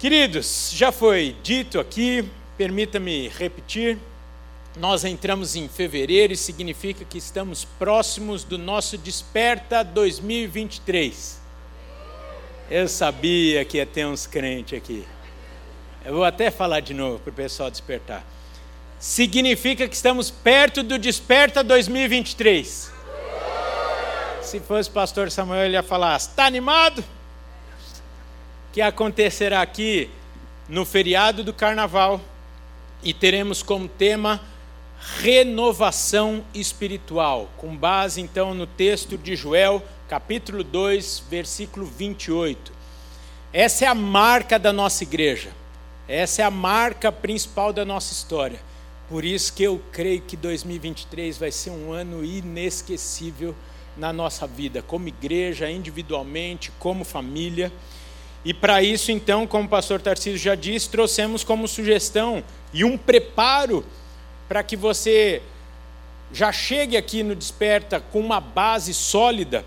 Queridos, já foi dito aqui, permita-me repetir, nós entramos em fevereiro e significa que estamos próximos do nosso Desperta 2023. Eu sabia que ia ter uns crentes aqui. Eu vou até falar de novo para o pessoal despertar. Significa que estamos perto do Desperta 2023. Se fosse o pastor Samuel, ele ia falar: está animado? Que acontecerá aqui no feriado do carnaval e teremos como tema renovação espiritual, com base então no texto de Joel, capítulo 2, versículo 28. Essa é a marca da nossa igreja. Essa é a marca principal da nossa história. Por isso que eu creio que 2023 vai ser um ano inesquecível na nossa vida, como igreja, individualmente, como família. E para isso, então, como o pastor Tarcísio já disse, trouxemos como sugestão e um preparo para que você já chegue aqui no Desperta com uma base sólida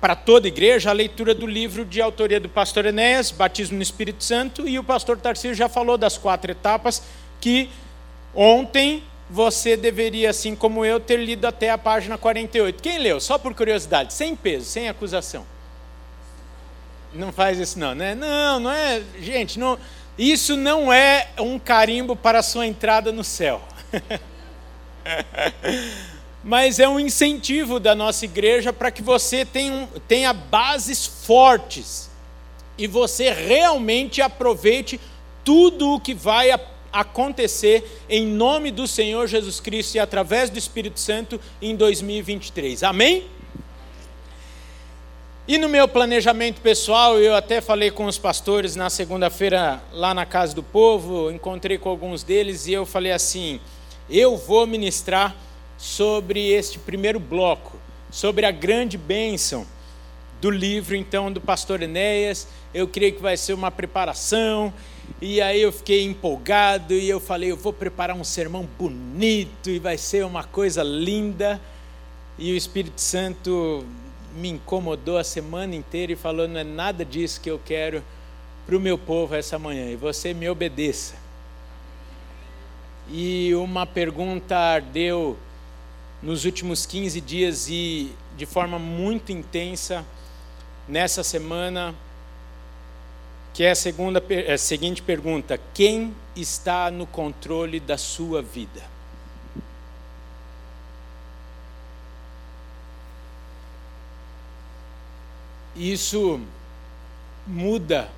para toda a igreja, a leitura do livro de autoria do pastor Enéas, Batismo no Espírito Santo, e o pastor Tarcísio já falou das quatro etapas que ontem você deveria, assim como eu, ter lido até a página 48. Quem leu? Só por curiosidade, sem peso, sem acusação. Não faz isso não, né? Não, não é, gente, não, isso não é um carimbo para a sua entrada no céu. Mas é um incentivo da nossa igreja para que você tenha, tenha bases fortes e você realmente aproveite tudo o que vai acontecer em nome do Senhor Jesus Cristo e através do Espírito Santo em 2023. Amém? E no meu planejamento pessoal, eu até falei com os pastores na segunda-feira lá na Casa do Povo, encontrei com alguns deles e eu falei assim: eu vou ministrar sobre este primeiro bloco, sobre a grande bênção do livro então do pastor Enéas. Eu creio que vai ser uma preparação. E aí eu fiquei empolgado e eu falei, eu vou preparar um sermão bonito e vai ser uma coisa linda. E o Espírito Santo me incomodou a semana inteira e falou: não é nada disso que eu quero para o meu povo essa manhã, e você me obedeça. E uma pergunta ardeu nos últimos 15 dias e de forma muito intensa nessa semana, que é a, segunda, é a seguinte pergunta: quem está no controle da sua vida? Isso muda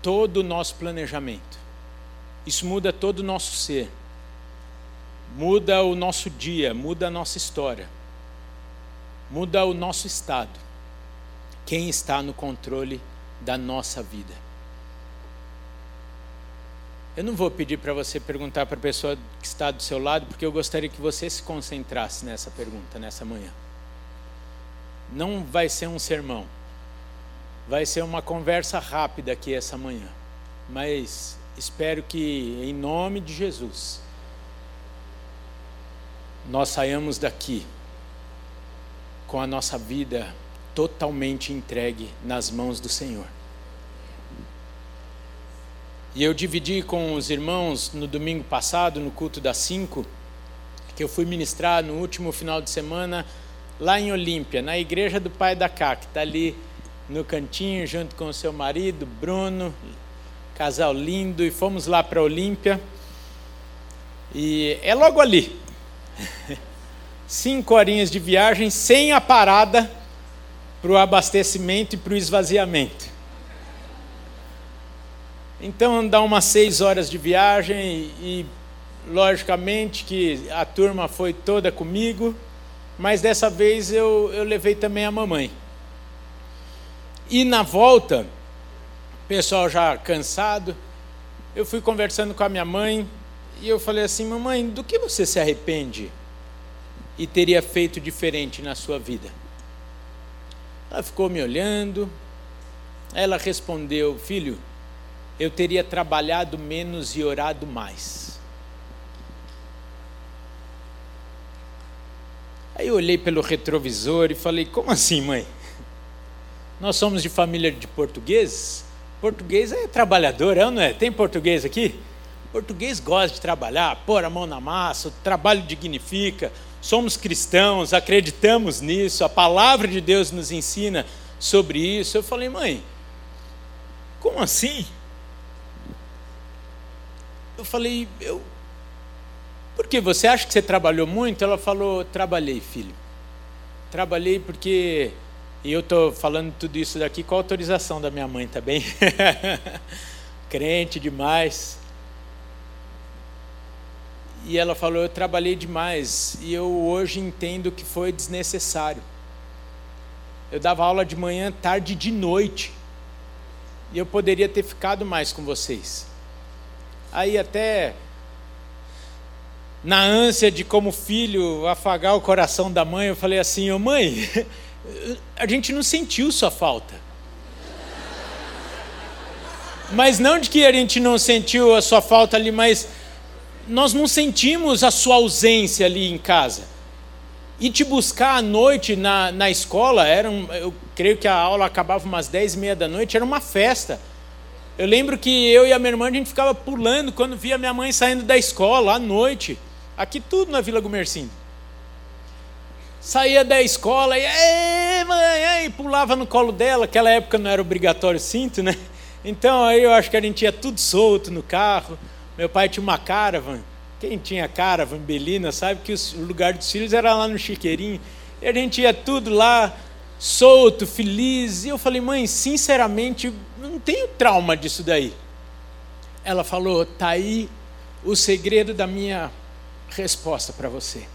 todo o nosso planejamento. Isso muda todo o nosso ser. Muda o nosso dia, muda a nossa história. Muda o nosso estado. Quem está no controle da nossa vida? Eu não vou pedir para você perguntar para a pessoa que está do seu lado, porque eu gostaria que você se concentrasse nessa pergunta nessa manhã não vai ser um sermão. Vai ser uma conversa rápida aqui essa manhã. Mas espero que, em nome de Jesus, nós saiamos daqui com a nossa vida totalmente entregue nas mãos do Senhor. E eu dividi com os irmãos no domingo passado, no culto das cinco, que eu fui ministrar no último final de semana lá em Olímpia, na igreja do pai da Cá, que está ali no cantinho, junto com o seu marido, Bruno, casal lindo, e fomos lá para Olímpia. E é logo ali. Cinco horinhas de viagem sem a parada para o abastecimento e para o esvaziamento. Então dá umas seis horas de viagem e, logicamente que a turma foi toda comigo mas dessa vez eu, eu levei também a mamãe. E na volta, pessoal já cansado, eu fui conversando com a minha mãe e eu falei assim: Mamãe, do que você se arrepende e teria feito diferente na sua vida? Ela ficou me olhando, ela respondeu: Filho, eu teria trabalhado menos e orado mais. Aí eu olhei pelo retrovisor e falei: Como assim, mãe? Nós somos de família de portugueses. Português é trabalhador, é não é? Tem português aqui? Português gosta de trabalhar, pôr a mão na massa, o trabalho dignifica. Somos cristãos, acreditamos nisso, a palavra de Deus nos ensina sobre isso. Eu falei, mãe, como assim? Eu falei, eu. Por que você acha que você trabalhou muito? Ela falou, trabalhei, filho. Trabalhei porque e eu estou falando tudo isso daqui com a autorização da minha mãe, tá bem? Crente demais. E ela falou: Eu trabalhei demais e eu hoje entendo que foi desnecessário. Eu dava aula de manhã, tarde e de noite. E eu poderia ter ficado mais com vocês. Aí, até na ânsia de, como filho, afagar o coração da mãe, eu falei assim: Ô mãe, a gente não sentiu sua falta. Mas não de que a gente não sentiu a sua falta ali, mas nós não sentimos a sua ausência ali em casa. E te buscar à noite na, na escola, era um, eu creio que a aula acabava umas dez e meia da noite, era uma festa. Eu lembro que eu e a minha irmã, a gente ficava pulando quando via minha mãe saindo da escola à noite. Aqui tudo na Vila Gumercindo saía da escola e mãe, e pulava no colo dela. Aquela época não era obrigatório cinto, né? Então aí eu acho que a gente ia tudo solto no carro. Meu pai tinha uma caravan. Quem tinha caravan, Belina, sabe que o lugar dos filhos era lá no Chiqueirinho. E a gente ia tudo lá, solto, feliz. E eu falei, mãe, sinceramente, não tenho trauma disso daí. Ela falou, tá aí o segredo da minha resposta para você.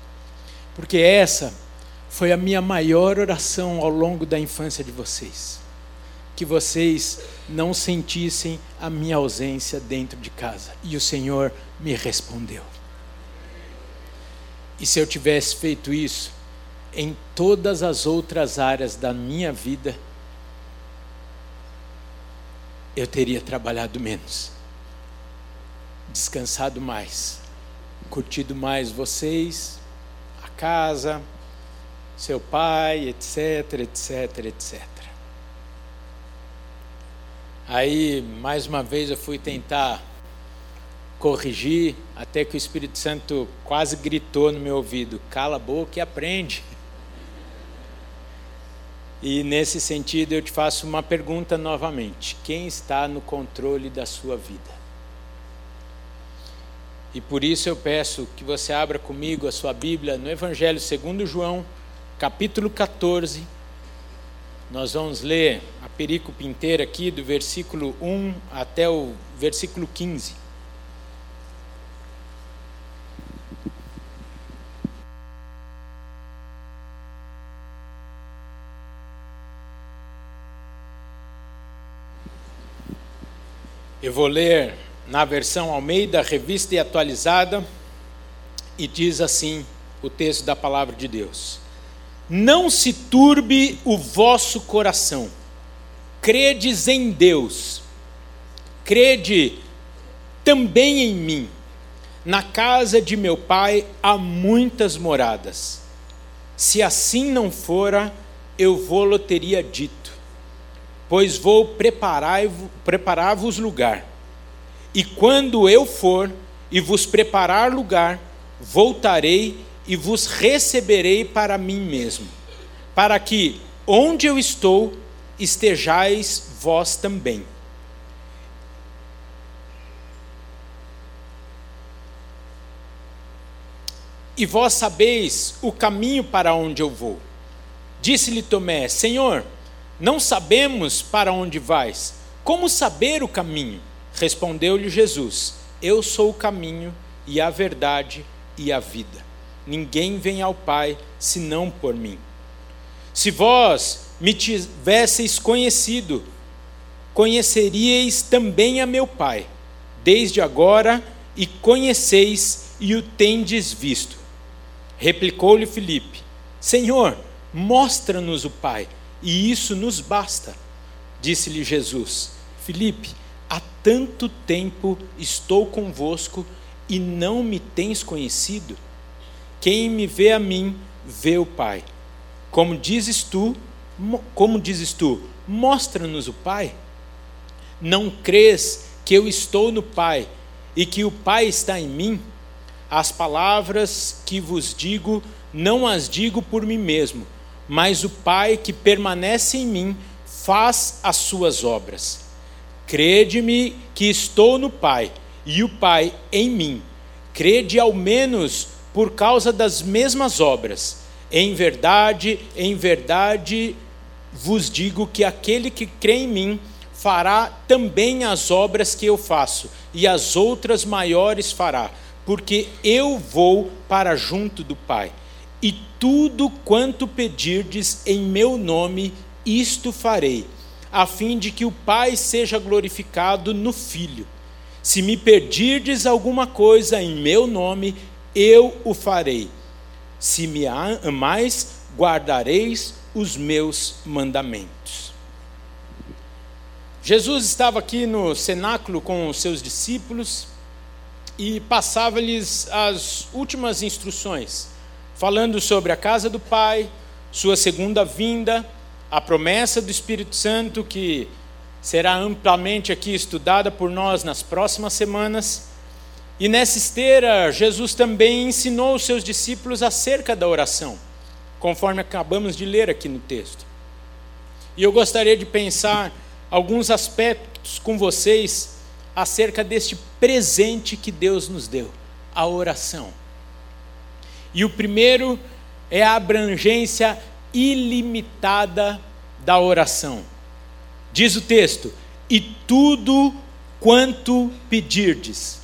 Porque essa foi a minha maior oração ao longo da infância de vocês. Que vocês não sentissem a minha ausência dentro de casa. E o Senhor me respondeu. E se eu tivesse feito isso em todas as outras áreas da minha vida, eu teria trabalhado menos, descansado mais, curtido mais vocês, a casa, seu pai, etc, etc, etc. Aí, mais uma vez, eu fui tentar corrigir, até que o Espírito Santo quase gritou no meu ouvido: cala a boca e aprende. E nesse sentido, eu te faço uma pergunta novamente: quem está no controle da sua vida? E por isso eu peço que você abra comigo a sua Bíblia no Evangelho segundo João, capítulo 14. Nós vamos ler a perícope inteira aqui, do versículo 1 até o versículo 15. Eu vou ler na versão Almeida, revista e atualizada, e diz assim o texto da palavra de Deus. Não se turbe o vosso coração. Credes em Deus. Crede também em mim. Na casa de meu pai há muitas moradas. Se assim não fora, eu vou-lo teria dito, pois vou preparar-vos preparar lugar. E quando eu for e vos preparar lugar, voltarei e vos receberei para mim mesmo, para que onde eu estou estejais vós também. E vós sabeis o caminho para onde eu vou. Disse-lhe Tomé: Senhor, não sabemos para onde vais. Como saber o caminho? Respondeu-lhe Jesus: Eu sou o caminho e a verdade e a vida. Ninguém vem ao Pai senão por mim. Se vós me tivesseis conhecido, conheceríeis também a meu Pai, desde agora, e conheceis e o tendes visto. Replicou-lhe Filipe: Senhor, mostra-nos o Pai, e isso nos basta. Disse-lhe Jesus: Filipe, há tanto tempo estou convosco e não me tens conhecido? Quem me vê a mim, vê o Pai. Como dizes tu, como dizes tu, mostra-nos o Pai. Não crês que eu estou no Pai e que o Pai está em mim? As palavras que vos digo, não as digo por mim mesmo, mas o Pai que permanece em mim faz as suas obras. Crede-me que estou no Pai e o Pai em mim. Crede ao menos por causa das mesmas obras. Em verdade, em verdade vos digo que aquele que crê em mim fará também as obras que eu faço, e as outras maiores fará, porque eu vou para junto do Pai. E tudo quanto pedirdes em meu nome, isto farei, a fim de que o Pai seja glorificado no Filho. Se me pedirdes alguma coisa em meu nome, eu o farei. Se me amais, guardareis os meus mandamentos. Jesus estava aqui no cenáculo com os seus discípulos e passava-lhes as últimas instruções, falando sobre a casa do Pai, sua segunda vinda, a promessa do Espírito Santo que será amplamente aqui estudada por nós nas próximas semanas. E nessa esteira, Jesus também ensinou os seus discípulos acerca da oração, conforme acabamos de ler aqui no texto. E eu gostaria de pensar alguns aspectos com vocês acerca deste presente que Deus nos deu, a oração. E o primeiro é a abrangência ilimitada da oração. Diz o texto: e tudo quanto pedirdes.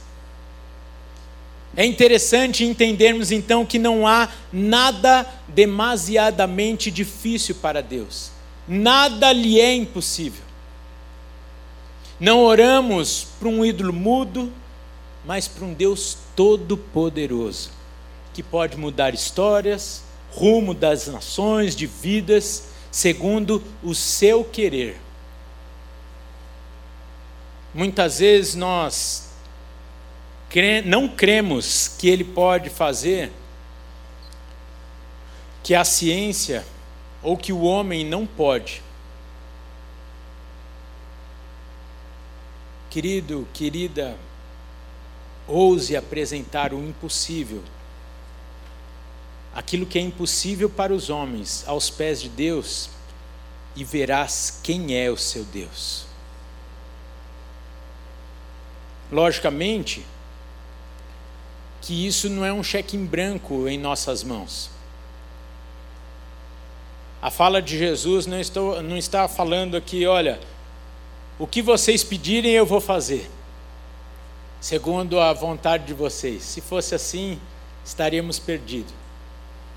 É interessante entendermos então que não há nada demasiadamente difícil para Deus, nada lhe é impossível. Não oramos para um ídolo mudo, mas para um Deus todo-poderoso, que pode mudar histórias, rumo das nações, de vidas, segundo o seu querer. Muitas vezes nós não cremos que Ele pode fazer, que a ciência ou que o homem não pode. Querido, querida, ouse apresentar o impossível. Aquilo que é impossível para os homens, aos pés de Deus, e verás quem é o seu Deus. Logicamente, que isso não é um cheque em branco em nossas mãos. A fala de Jesus não, estou, não está falando aqui, olha, o que vocês pedirem, eu vou fazer, segundo a vontade de vocês. Se fosse assim, estaríamos perdidos.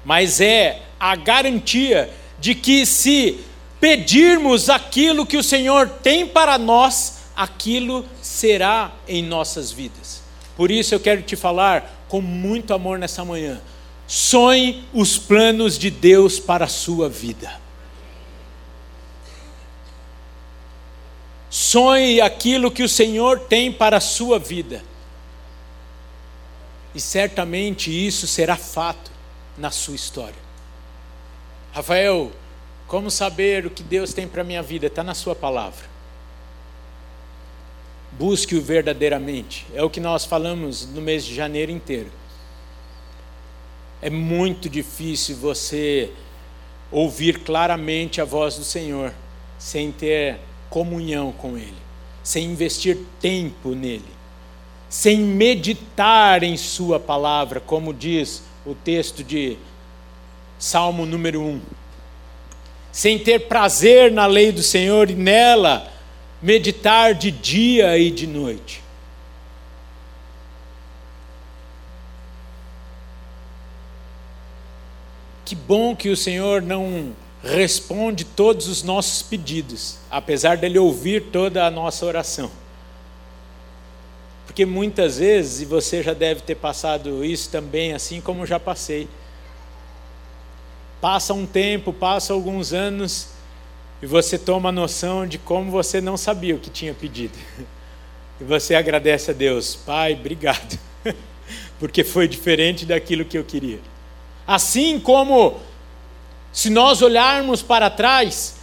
Mas é a garantia de que se pedirmos aquilo que o Senhor tem para nós, aquilo será em nossas vidas. Por isso eu quero te falar com muito amor nessa manhã. Sonhe os planos de Deus para a sua vida. Sonhe aquilo que o Senhor tem para a sua vida. E certamente isso será fato na sua história. Rafael, como saber o que Deus tem para a minha vida? Está na Sua palavra. Busque-o verdadeiramente. É o que nós falamos no mês de janeiro inteiro. É muito difícil você ouvir claramente a voz do Senhor sem ter comunhão com Ele, sem investir tempo nele, sem meditar em Sua palavra, como diz o texto de Salmo número 1, sem ter prazer na lei do Senhor e nela meditar de dia e de noite. Que bom que o Senhor não responde todos os nossos pedidos, apesar dele ouvir toda a nossa oração. Porque muitas vezes, e você já deve ter passado isso também, assim como já passei, passa um tempo, passa alguns anos, e você toma a noção de como você não sabia o que tinha pedido. E você agradece a Deus, Pai, obrigado, porque foi diferente daquilo que eu queria. Assim como Se nós olharmos para trás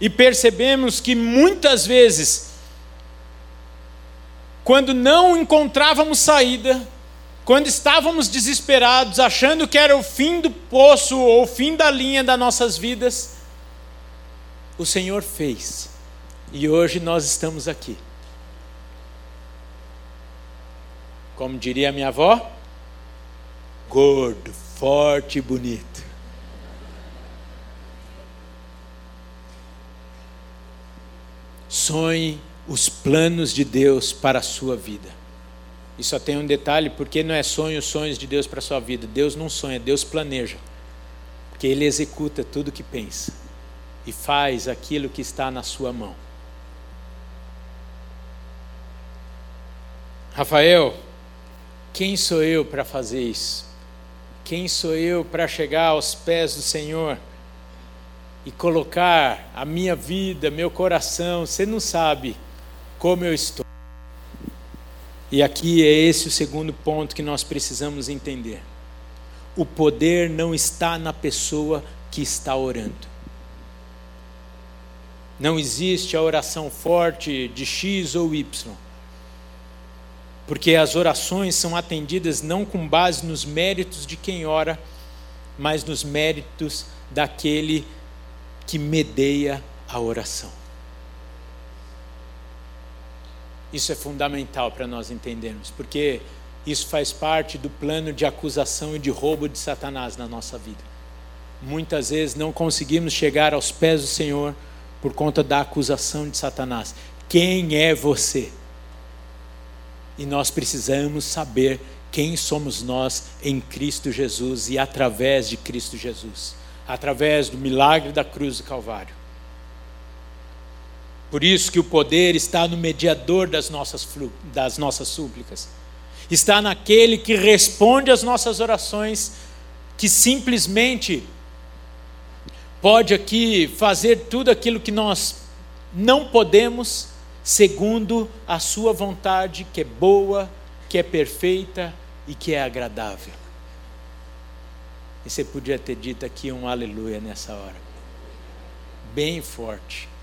e percebemos que muitas vezes, quando não encontrávamos saída, quando estávamos desesperados, achando que era o fim do poço ou o fim da linha das nossas vidas, o Senhor fez. E hoje nós estamos aqui. Como diria minha avó, gordo, forte e bonito. Sonhe os planos de Deus para a sua vida. E só tem um detalhe, porque não é sonho os sonhos de Deus para a sua vida. Deus não sonha, Deus planeja. Porque Ele executa tudo o que pensa e faz aquilo que está na sua mão. Rafael, quem sou eu para fazer isso? Quem sou eu para chegar aos pés do Senhor e colocar a minha vida, meu coração? Você não sabe como eu estou. E aqui é esse o segundo ponto que nós precisamos entender. O poder não está na pessoa que está orando. Não existe a oração forte de X ou Y. Porque as orações são atendidas não com base nos méritos de quem ora, mas nos méritos daquele que medeia a oração. Isso é fundamental para nós entendermos, porque isso faz parte do plano de acusação e de roubo de Satanás na nossa vida. Muitas vezes não conseguimos chegar aos pés do Senhor por conta da acusação de Satanás. Quem é você? E nós precisamos saber quem somos nós em Cristo Jesus e através de Cristo Jesus através do milagre da cruz do Calvário. Por isso que o poder está no mediador das nossas, das nossas súplicas. Está naquele que responde às nossas orações, que simplesmente pode aqui fazer tudo aquilo que nós não podemos, segundo a sua vontade, que é boa, que é perfeita e que é agradável. E você podia ter dito aqui um aleluia nessa hora. Bem forte.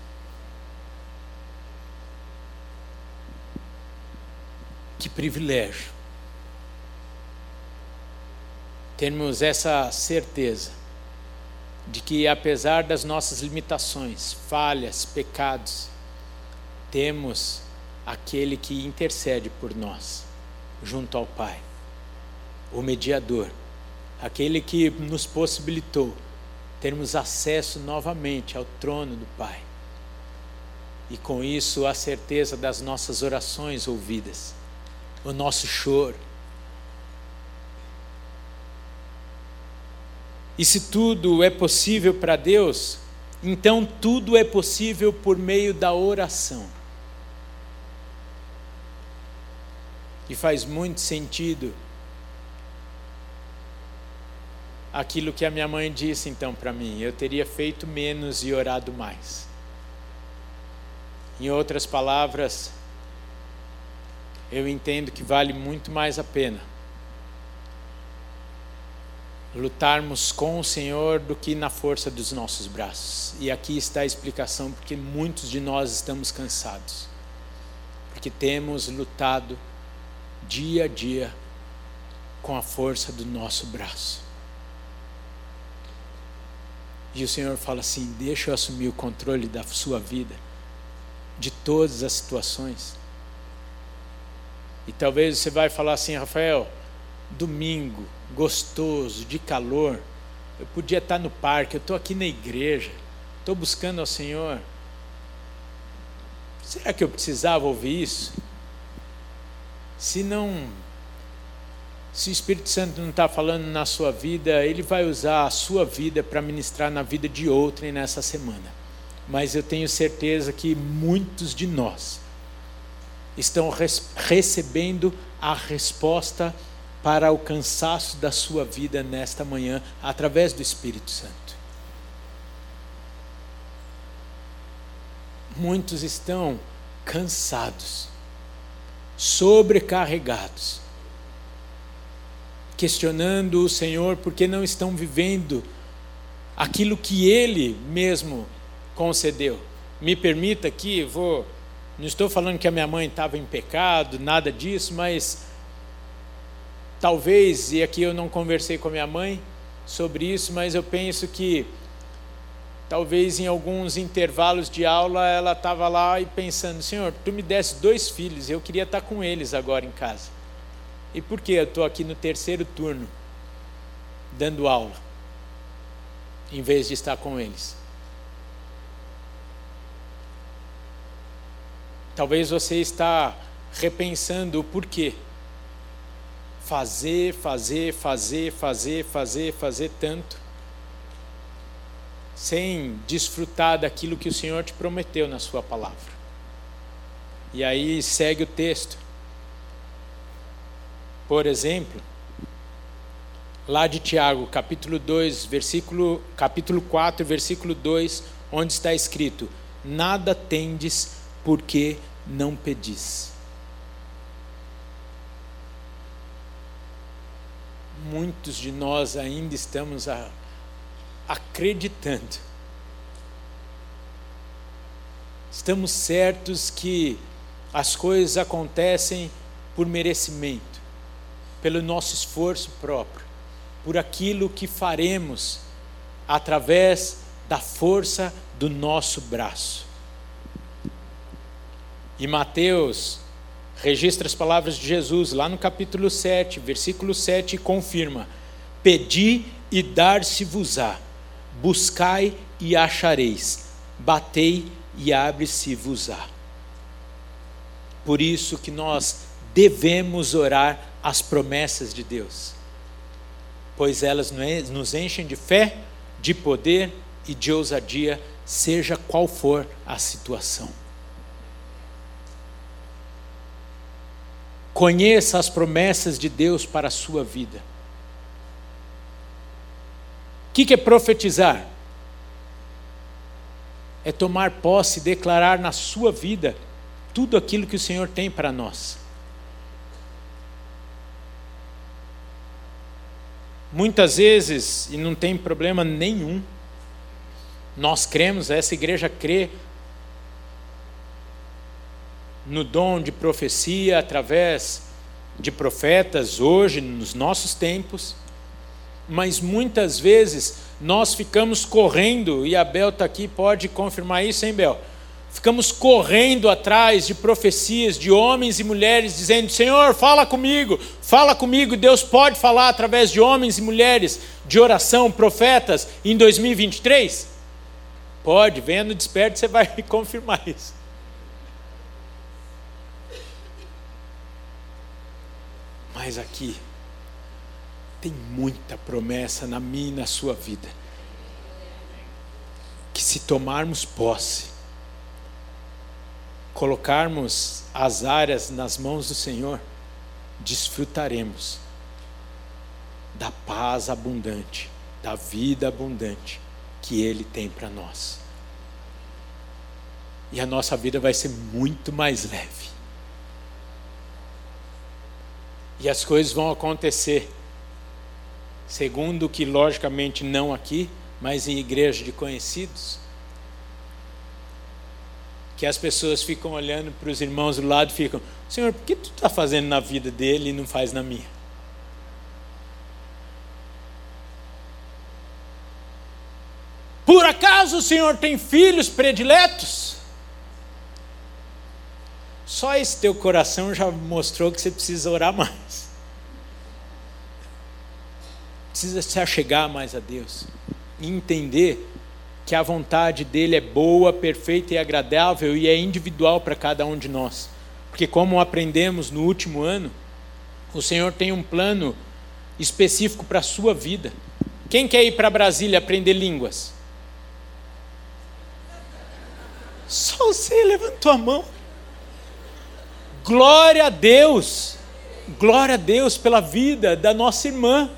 Que privilégio termos essa certeza de que, apesar das nossas limitações, falhas, pecados, temos aquele que intercede por nós, junto ao Pai, o mediador, aquele que nos possibilitou termos acesso novamente ao trono do Pai. E com isso a certeza das nossas orações ouvidas o nosso choro. E se tudo é possível para Deus, então tudo é possível por meio da oração. E faz muito sentido aquilo que a minha mãe disse então para mim: eu teria feito menos e orado mais. Em outras palavras, eu entendo que vale muito mais a pena lutarmos com o Senhor do que na força dos nossos braços. E aqui está a explicação porque muitos de nós estamos cansados. Porque temos lutado dia a dia com a força do nosso braço. E o Senhor fala assim: deixa eu assumir o controle da sua vida, de todas as situações. E talvez você vai falar assim, Rafael, domingo, gostoso, de calor, eu podia estar no parque, eu estou aqui na igreja, estou buscando ao Senhor. Será que eu precisava ouvir isso? Se não, se o Espírito Santo não está falando na sua vida, ele vai usar a sua vida para ministrar na vida de outrem nessa semana. Mas eu tenho certeza que muitos de nós estão recebendo a resposta para o cansaço da sua vida nesta manhã, através do Espírito Santo. Muitos estão cansados, sobrecarregados, questionando o Senhor porque não estão vivendo aquilo que Ele mesmo concedeu. Me permita aqui, vou. Não estou falando que a minha mãe estava em pecado, nada disso, mas talvez, e aqui eu não conversei com a minha mãe sobre isso, mas eu penso que talvez em alguns intervalos de aula ela estava lá e pensando: Senhor, tu me desse dois filhos, eu queria estar com eles agora em casa. E por que eu estou aqui no terceiro turno, dando aula, em vez de estar com eles? Talvez você está repensando o porquê. Fazer, fazer, fazer, fazer, fazer, fazer tanto, sem desfrutar daquilo que o Senhor te prometeu na Sua palavra. E aí segue o texto. Por exemplo, lá de Tiago, capítulo 2, versículo, capítulo 4, versículo 2, onde está escrito: Nada tendes porque não pedis. Muitos de nós ainda estamos a, acreditando, estamos certos que as coisas acontecem por merecimento, pelo nosso esforço próprio, por aquilo que faremos através da força do nosso braço. E Mateus registra as palavras de Jesus lá no capítulo 7, versículo 7, e confirma: Pedi e dar-se-vos-á, buscai e achareis, batei e abre-se-vos-á. Por isso que nós devemos orar as promessas de Deus, pois elas nos enchem de fé, de poder e de ousadia, seja qual for a situação. Conheça as promessas de Deus para a sua vida. O que, é profetizar? É tomar posse e declarar na sua vida tudo aquilo que o Senhor tem para nós. Muitas vezes, e não tem problema nenhum, nós cremos, essa igreja crê no dom de profecia através de profetas hoje, nos nossos tempos, mas muitas vezes nós ficamos correndo, e a Bel está aqui, pode confirmar isso, hein, Bel? Ficamos correndo atrás de profecias de homens e mulheres dizendo: Senhor, fala comigo, fala comigo. Deus pode falar através de homens e mulheres de oração, profetas, em 2023? Pode, venha no desperto, você vai confirmar isso. Mas aqui tem muita promessa na minha e na sua vida. Que se tomarmos posse, colocarmos as áreas nas mãos do Senhor, desfrutaremos da paz abundante, da vida abundante que Ele tem para nós. E a nossa vida vai ser muito mais leve. E as coisas vão acontecer, segundo que, logicamente, não aqui, mas em igreja de conhecidos, que as pessoas ficam olhando para os irmãos do lado e ficam: Senhor, por que tu está fazendo na vida dele e não faz na minha? Por acaso o Senhor tem filhos prediletos? Só esse teu coração já mostrou que você precisa orar mais. Precisa se achegar mais a Deus e entender que a vontade dele é boa, perfeita e agradável e é individual para cada um de nós. Porque, como aprendemos no último ano, o Senhor tem um plano específico para a sua vida. Quem quer ir para Brasília aprender línguas? Só você levantou a mão. Glória a Deus, glória a Deus pela vida da nossa irmã.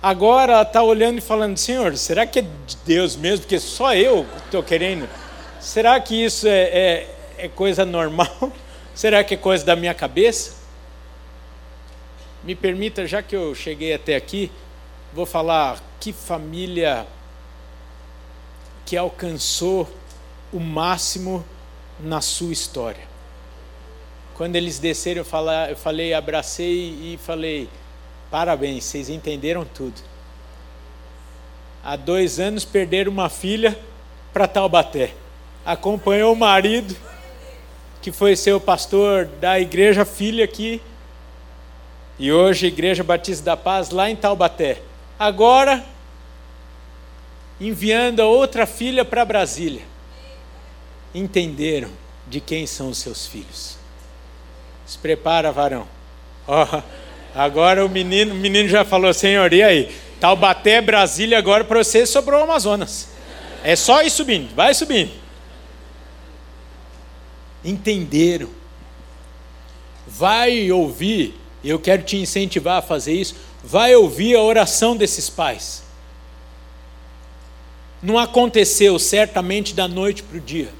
Agora ela está olhando e falando: Senhor, será que é de Deus mesmo? Porque só eu estou querendo. Será que isso é, é, é coisa normal? Será que é coisa da minha cabeça? Me permita, já que eu cheguei até aqui, vou falar que família que alcançou o máximo na sua história. Quando eles desceram, eu falei, abracei e falei: parabéns, vocês entenderam tudo. Há dois anos perderam uma filha para Taubaté. Acompanhou o marido, que foi seu pastor da igreja filha aqui, e hoje Igreja Batista da Paz, lá em Taubaté. Agora, enviando a outra filha para Brasília. Entenderam de quem são os seus filhos. Se prepara, varão. Oh, agora o menino, o menino já falou, Senhor, e aí? Taubaté, Brasília, agora para você sobrou o Amazonas. É só ir subindo, vai subindo. Entenderam. Vai ouvir, eu quero te incentivar a fazer isso. Vai ouvir a oração desses pais. Não aconteceu certamente da noite para o dia.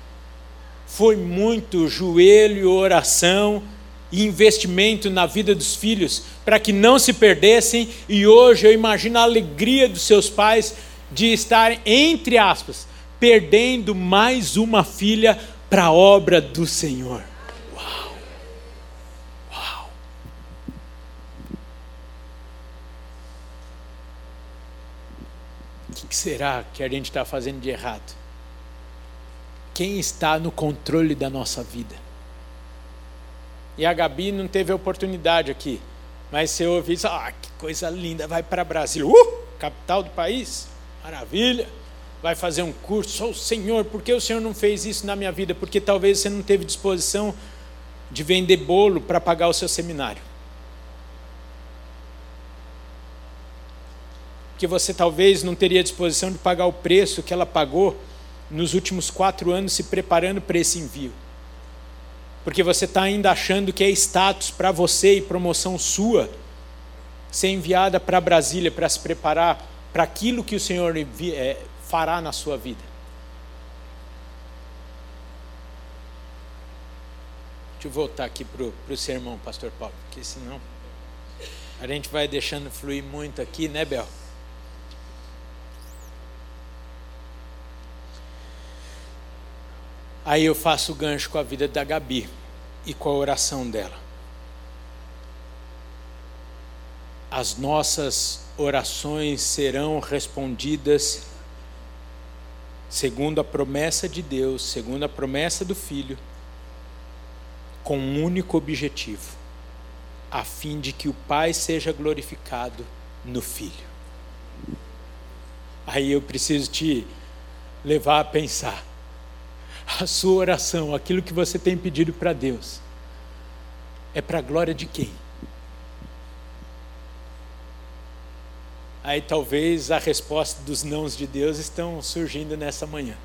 Foi muito joelho, oração e investimento na vida dos filhos para que não se perdessem. E hoje eu imagino a alegria dos seus pais de estar, entre aspas, perdendo mais uma filha para a obra do Senhor. Uau! Uau! O que será que a gente está fazendo de errado? Quem está no controle da nossa vida? E a Gabi não teve oportunidade aqui, mas você ouve isso, ah, que coisa linda, vai para Brasília, uh, capital do país, maravilha vai fazer um curso, oh Senhor, por que o Senhor não fez isso na minha vida? Porque talvez você não teve disposição de vender bolo para pagar o seu seminário. Que você talvez não teria disposição de pagar o preço que ela pagou nos últimos quatro anos se preparando para esse envio. Porque você está ainda achando que é status para você e promoção sua ser enviada para Brasília para se preparar para aquilo que o Senhor é, fará na sua vida. Deixa eu voltar aqui para o sermão, Pastor Paulo, porque senão a gente vai deixando fluir muito aqui, né, Bel? Aí eu faço o gancho com a vida da Gabi e com a oração dela. As nossas orações serão respondidas segundo a promessa de Deus, segundo a promessa do Filho, com um único objetivo: a fim de que o Pai seja glorificado no Filho. Aí eu preciso te levar a pensar. A sua oração, aquilo que você tem pedido para Deus, é para a glória de quem? aí talvez a resposta dos nãos de Deus estão surgindo nessa manhã.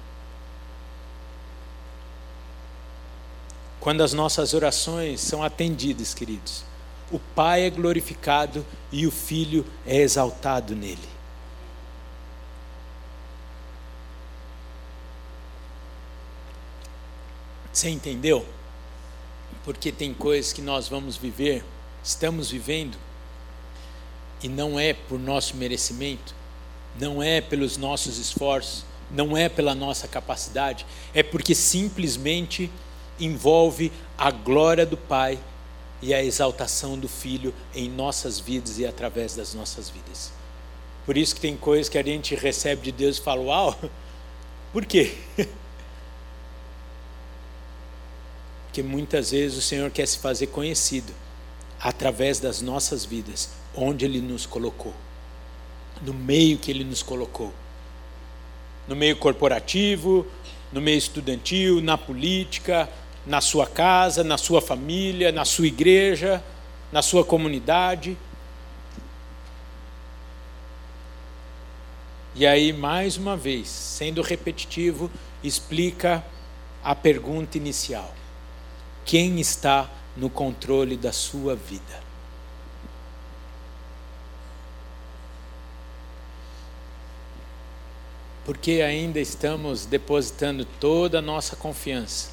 Quando as nossas orações são atendidas, queridos, o Pai é glorificado e o Filho é exaltado nele. Você entendeu? Porque tem coisas que nós vamos viver, estamos vivendo, e não é por nosso merecimento, não é pelos nossos esforços, não é pela nossa capacidade, é porque simplesmente envolve a glória do Pai e a exaltação do Filho em nossas vidas e através das nossas vidas. Por isso que tem coisas que a gente recebe de Deus e fala, uau, por quê? Porque muitas vezes o Senhor quer se fazer conhecido através das nossas vidas, onde Ele nos colocou, no meio que Ele nos colocou no meio corporativo, no meio estudantil, na política, na sua casa, na sua família, na sua igreja, na sua comunidade. E aí, mais uma vez, sendo repetitivo, explica a pergunta inicial: quem está no controle da sua vida? porque ainda estamos depositando toda a nossa confiança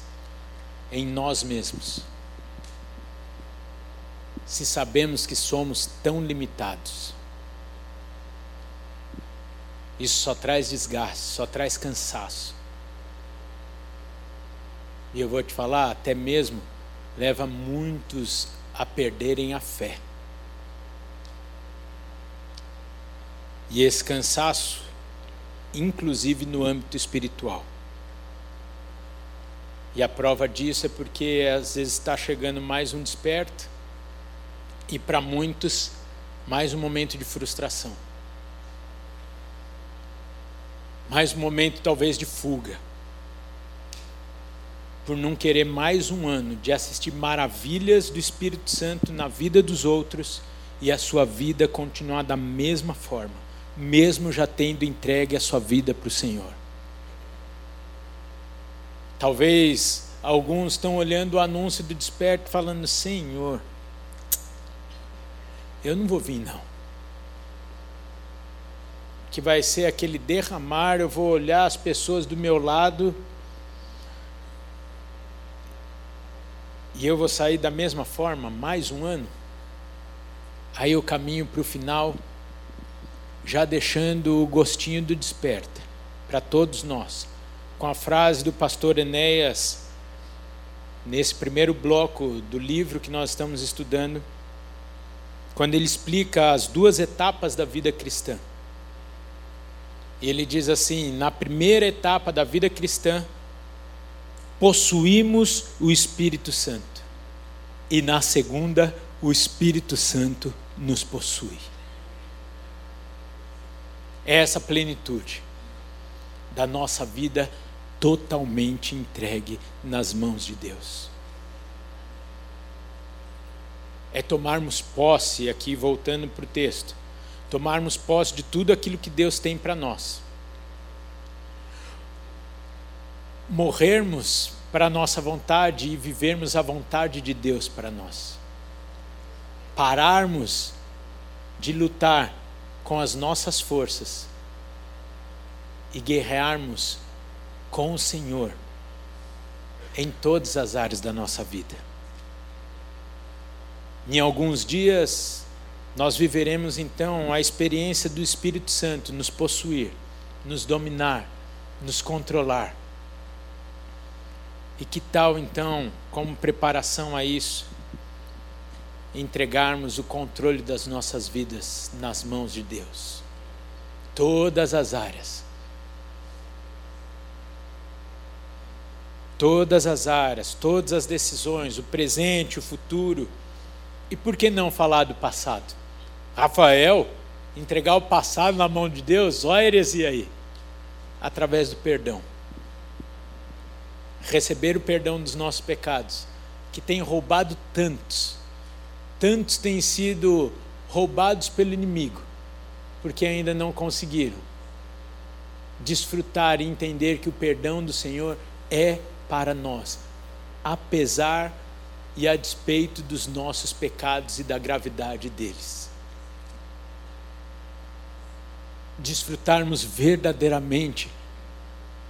em nós mesmos. Se sabemos que somos tão limitados. Isso só traz desgaste, só traz cansaço. E eu vou te falar, até mesmo leva muitos a perderem a fé. E esse cansaço, inclusive no âmbito espiritual. E a prova disso é porque às vezes está chegando mais um desperto, e para muitos, mais um momento de frustração. Mais um momento talvez de fuga por não querer mais um ano de assistir maravilhas do Espírito Santo na vida dos outros e a sua vida continuar da mesma forma, mesmo já tendo entregue a sua vida para o Senhor. Talvez alguns estão olhando o anúncio do desperto falando: Senhor, eu não vou vir não. Que vai ser aquele derramar, eu vou olhar as pessoas do meu lado e eu vou sair da mesma forma mais um ano, aí eu caminho para o final, já deixando o gostinho do desperta para todos nós, com a frase do pastor Enéas, nesse primeiro bloco do livro que nós estamos estudando, quando ele explica as duas etapas da vida cristã. Ele diz assim: na primeira etapa da vida cristã, possuímos o Espírito Santo e na segunda, o Espírito Santo nos possui. É essa plenitude da nossa vida totalmente entregue nas mãos de Deus. É tomarmos posse, aqui voltando para o texto, tomarmos posse de tudo aquilo que Deus tem para nós. Morrermos para a nossa vontade e vivermos a vontade de Deus para nós. Pararmos de lutar com as nossas forças e guerrearmos com o Senhor em todas as áreas da nossa vida. Em alguns dias, nós viveremos então a experiência do Espírito Santo nos possuir, nos dominar, nos controlar e que tal então, como preparação a isso, entregarmos o controle das nossas vidas nas mãos de Deus? Todas as áreas. Todas as áreas, todas as decisões, o presente, o futuro. E por que não falar do passado? Rafael, entregar o passado na mão de Deus, olha a heresia aí. Através do perdão receber o perdão dos nossos pecados, que tem roubado tantos, tantos têm sido roubados pelo inimigo, porque ainda não conseguiram desfrutar e entender que o perdão do Senhor é para nós, apesar e a despeito dos nossos pecados e da gravidade deles. Desfrutarmos verdadeiramente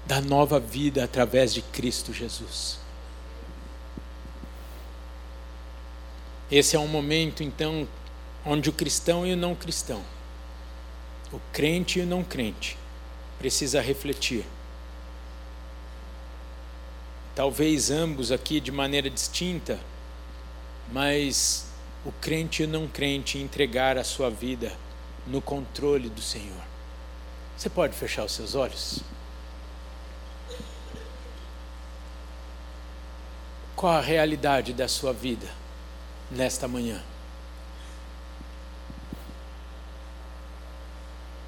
da nova vida através de Cristo Jesus. Esse é um momento, então, onde o cristão e o não cristão, o crente e o não crente, precisa refletir. Talvez ambos aqui de maneira distinta, mas o crente e o não crente entregar a sua vida no controle do Senhor. Você pode fechar os seus olhos? Qual a realidade da sua vida nesta manhã?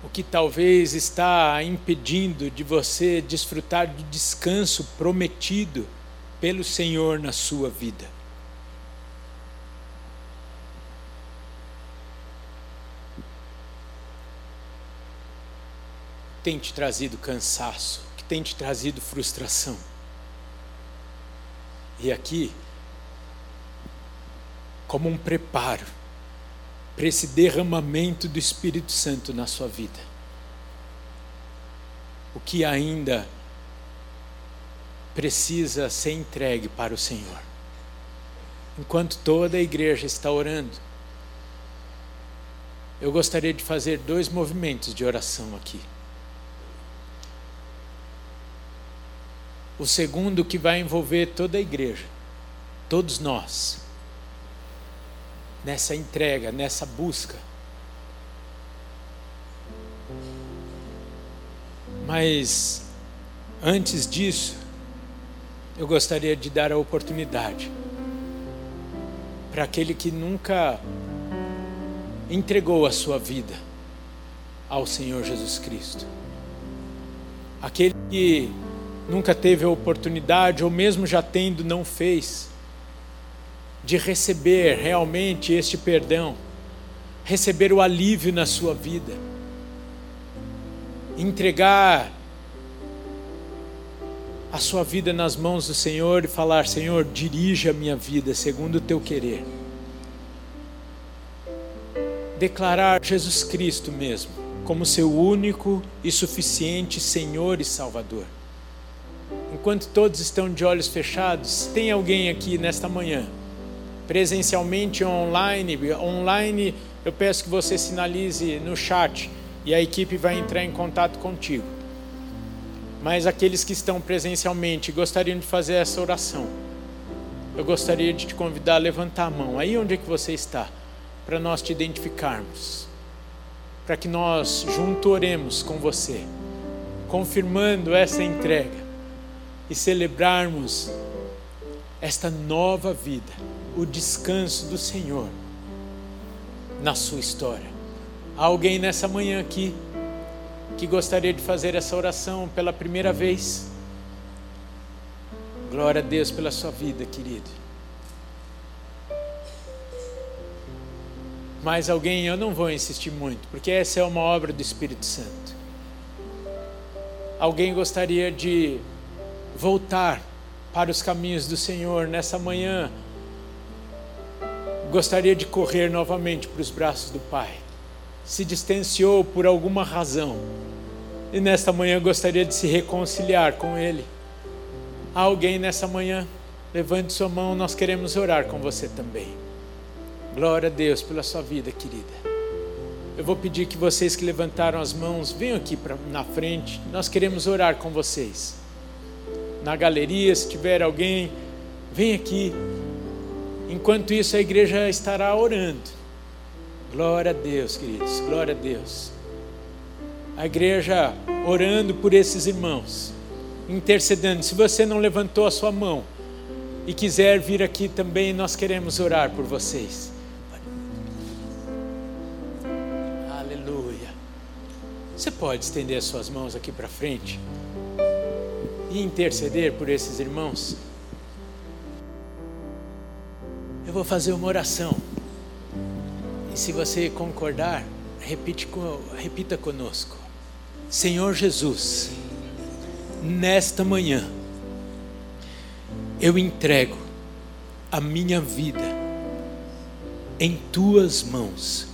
O que talvez está impedindo de você desfrutar do descanso prometido pelo Senhor na sua vida? tem te trazido cansaço, que tem te trazido frustração. E aqui, como um preparo para esse derramamento do Espírito Santo na sua vida. O que ainda precisa ser entregue para o Senhor. Enquanto toda a igreja está orando, eu gostaria de fazer dois movimentos de oração aqui. O segundo que vai envolver toda a igreja, todos nós, nessa entrega, nessa busca. Mas antes disso, eu gostaria de dar a oportunidade para aquele que nunca entregou a sua vida ao Senhor Jesus Cristo. Aquele que nunca teve a oportunidade, ou mesmo já tendo, não fez, de receber realmente este perdão, receber o alívio na sua vida, entregar a sua vida nas mãos do Senhor e falar: Senhor, dirija a minha vida segundo o teu querer. Declarar Jesus Cristo mesmo como seu único e suficiente Senhor e Salvador. Enquanto todos estão de olhos fechados, tem alguém aqui nesta manhã, presencialmente ou online, online eu peço que você sinalize no chat e a equipe vai entrar em contato contigo. Mas aqueles que estão presencialmente gostariam de fazer essa oração, eu gostaria de te convidar a levantar a mão, aí onde é que você está, para nós te identificarmos. Para que nós junto oremos com você, confirmando essa entrega e celebrarmos esta nova vida, o descanso do Senhor na sua história. Há alguém nessa manhã aqui que gostaria de fazer essa oração pela primeira vez? Glória a Deus pela sua vida, querido. Mas alguém, eu não vou insistir muito, porque essa é uma obra do Espírito Santo. Alguém gostaria de voltar para os caminhos do Senhor nessa manhã? Gostaria de correr novamente para os braços do Pai? Se distanciou por alguma razão e nesta manhã gostaria de se reconciliar com Ele? Há alguém nessa manhã? Levante sua mão, nós queremos orar com você também. Glória a Deus pela sua vida, querida. Eu vou pedir que vocês que levantaram as mãos venham aqui pra, na frente. Nós queremos orar com vocês. Na galeria, se tiver alguém, vem aqui. Enquanto isso, a igreja estará orando. Glória a Deus, queridos. Glória a Deus. A igreja orando por esses irmãos, intercedendo. Se você não levantou a sua mão e quiser vir aqui também, nós queremos orar por vocês. Você pode estender as suas mãos aqui para frente e interceder por esses irmãos? Eu vou fazer uma oração. E se você concordar, repite, repita conosco. Senhor Jesus, nesta manhã, eu entrego a minha vida em tuas mãos.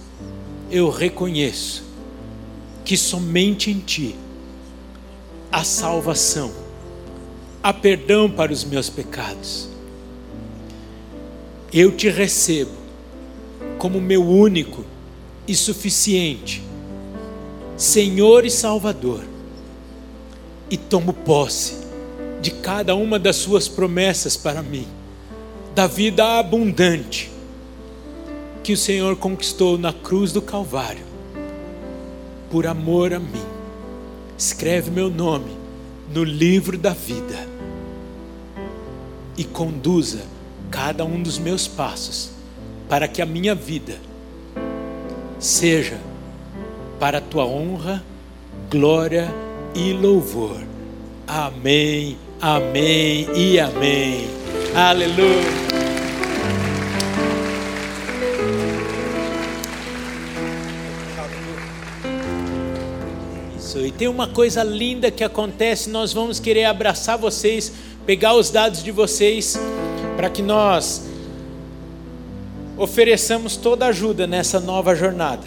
Eu reconheço que somente em Ti há salvação, há perdão para os meus pecados. Eu te recebo como meu único e suficiente Senhor e Salvador, e tomo posse de cada uma das Suas promessas para mim, da vida abundante que o Senhor conquistou na cruz do Calvário por amor a mim. Escreve meu nome no livro da vida e conduza cada um dos meus passos para que a minha vida seja para a tua honra, glória e louvor. Amém, amém e amém. Aleluia. Tem uma coisa linda que acontece, nós vamos querer abraçar vocês, pegar os dados de vocês, para que nós ofereçamos toda ajuda nessa nova jornada.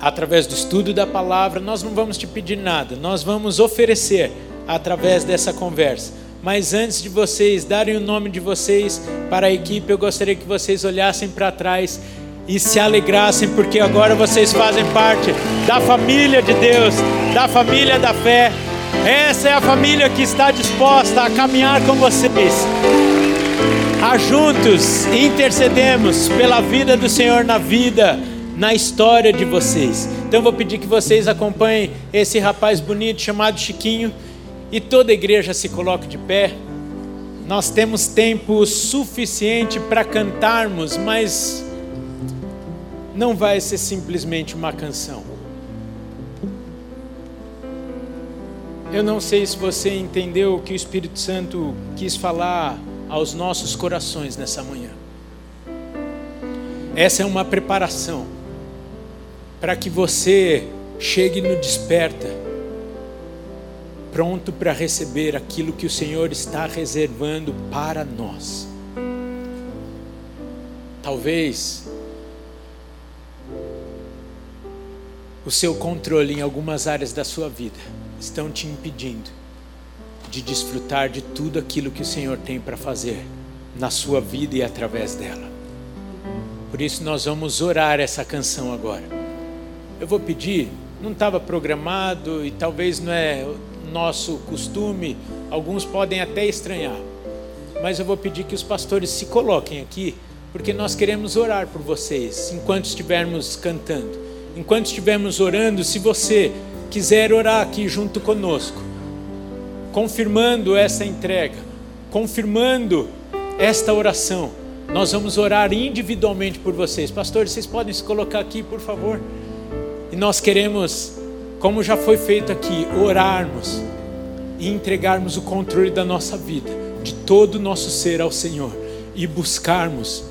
Através do estudo da palavra, nós não vamos te pedir nada, nós vamos oferecer através dessa conversa. Mas antes de vocês darem o nome de vocês para a equipe, eu gostaria que vocês olhassem para trás e se alegrassem, porque agora vocês fazem parte da família de Deus, da família da fé. Essa é a família que está disposta a caminhar com vocês. A juntos intercedemos pela vida do Senhor na vida, na história de vocês. Então vou pedir que vocês acompanhem esse rapaz bonito chamado Chiquinho e toda a igreja se coloque de pé. Nós temos tempo suficiente para cantarmos, mas não vai ser simplesmente uma canção. Eu não sei se você entendeu o que o Espírito Santo quis falar aos nossos corações nessa manhã. Essa é uma preparação para que você chegue no desperta, pronto para receber aquilo que o Senhor está reservando para nós. Talvez o seu controle em algumas áreas da sua vida estão te impedindo de desfrutar de tudo aquilo que o Senhor tem para fazer na sua vida e através dela. Por isso nós vamos orar essa canção agora. Eu vou pedir, não estava programado e talvez não é nosso costume, alguns podem até estranhar, mas eu vou pedir que os pastores se coloquem aqui, porque nós queremos orar por vocês enquanto estivermos cantando. Enquanto estivermos orando, se você quiser orar aqui junto conosco, confirmando essa entrega, confirmando esta oração, nós vamos orar individualmente por vocês. Pastores, vocês podem se colocar aqui, por favor? E nós queremos, como já foi feito aqui, orarmos e entregarmos o controle da nossa vida, de todo o nosso ser ao Senhor e buscarmos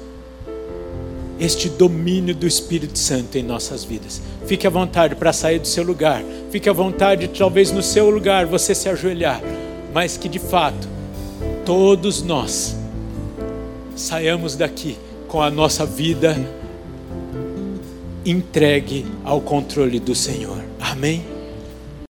este domínio do Espírito Santo em nossas vidas. Fique à vontade para sair do seu lugar. Fique à vontade, talvez no seu lugar, você se ajoelhar. Mas que de fato, todos nós saiamos daqui com a nossa vida entregue ao controle do Senhor. Amém?